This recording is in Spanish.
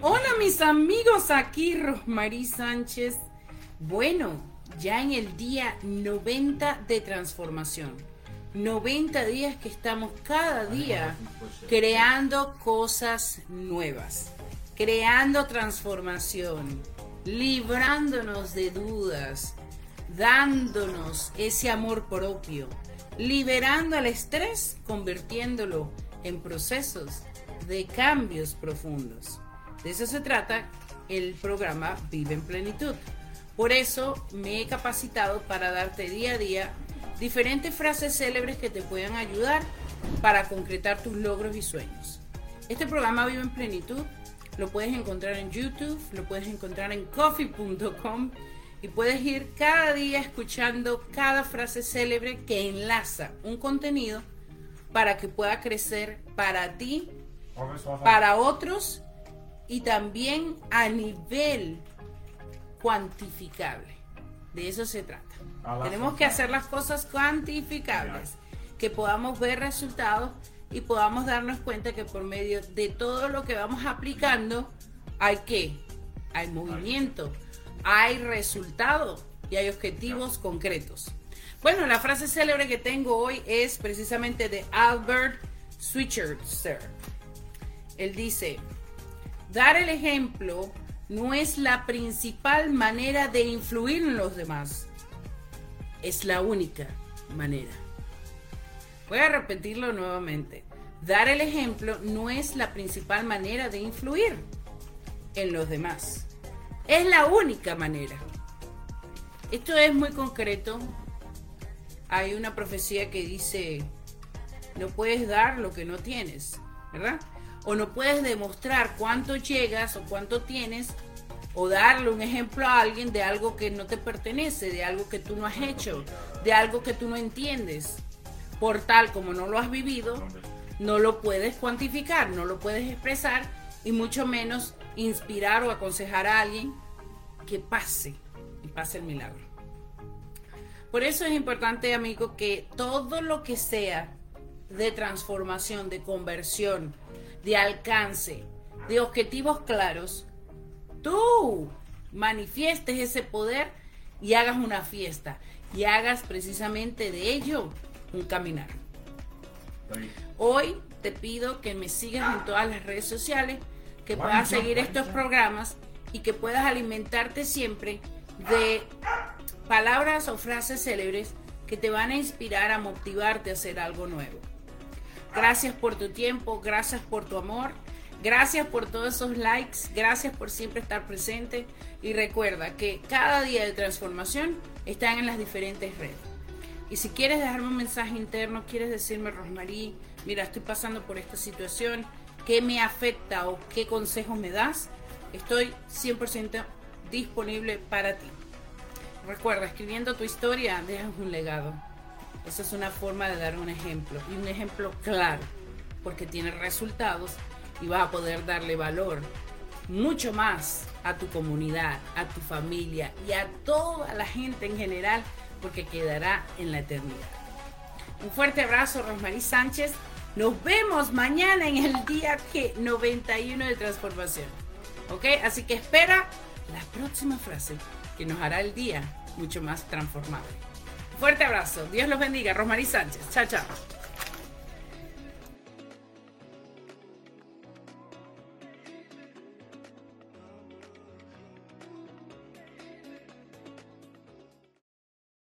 Hola mis amigos, aquí Rosmarie Sánchez. Bueno, ya en el día 90 de transformación. 90 días que estamos cada día creando cosas nuevas, creando transformación, librándonos de dudas, dándonos ese amor propio, liberando al estrés, convirtiéndolo en procesos de cambios profundos. De eso se trata el programa Vive en Plenitud. Por eso me he capacitado para darte día a día diferentes frases célebres que te puedan ayudar para concretar tus logros y sueños. Este programa Vive en Plenitud lo puedes encontrar en YouTube, lo puedes encontrar en coffee.com y puedes ir cada día escuchando cada frase célebre que enlaza un contenido para que pueda crecer para ti para otros y también a nivel cuantificable. De eso se trata. Tenemos que hacer las cosas cuantificables, que podamos ver resultados y podamos darnos cuenta que por medio de todo lo que vamos aplicando hay que, hay movimiento, hay resultados y hay objetivos concretos. Bueno, la frase célebre que tengo hoy es precisamente de Albert Schweitzer. Él dice, dar el ejemplo no es la principal manera de influir en los demás, es la única manera. Voy a repetirlo nuevamente. Dar el ejemplo no es la principal manera de influir en los demás. Es la única manera. Esto es muy concreto. Hay una profecía que dice, no puedes dar lo que no tienes, ¿verdad? O no puedes demostrar cuánto llegas o cuánto tienes o darle un ejemplo a alguien de algo que no te pertenece, de algo que tú no has hecho, de algo que tú no entiendes. Por tal como no lo has vivido, no lo puedes cuantificar, no lo puedes expresar y mucho menos inspirar o aconsejar a alguien que pase y pase el milagro. Por eso es importante, amigo, que todo lo que sea de transformación, de conversión, de alcance, de objetivos claros, tú manifiestes ese poder y hagas una fiesta y hagas precisamente de ello un caminar. Hoy te pido que me sigas en todas las redes sociales, que puedas seguir estos programas y que puedas alimentarte siempre de palabras o frases célebres que te van a inspirar a motivarte a hacer algo nuevo. Gracias por tu tiempo, gracias por tu amor, gracias por todos esos likes, gracias por siempre estar presente y recuerda que cada día de transformación están en las diferentes redes. Y si quieres dejarme un mensaje interno, quieres decirme, Rosmarie, mira, estoy pasando por esta situación, ¿qué me afecta o qué consejos me das? Estoy 100% disponible para ti. Recuerda, escribiendo tu historia, dejas un legado. Esa es una forma de dar un ejemplo y un ejemplo claro, porque tiene resultados y vas a poder darle valor mucho más a tu comunidad, a tu familia y a toda la gente en general, porque quedará en la eternidad. Un fuerte abrazo, Rosmarie Sánchez. Nos vemos mañana en el día que 91 de transformación. ¿Ok? Así que espera la próxima frase que nos hará el día mucho más transformable. Fuerte abrazo. Dios los bendiga. Rosmarie Sánchez. Chao, chao.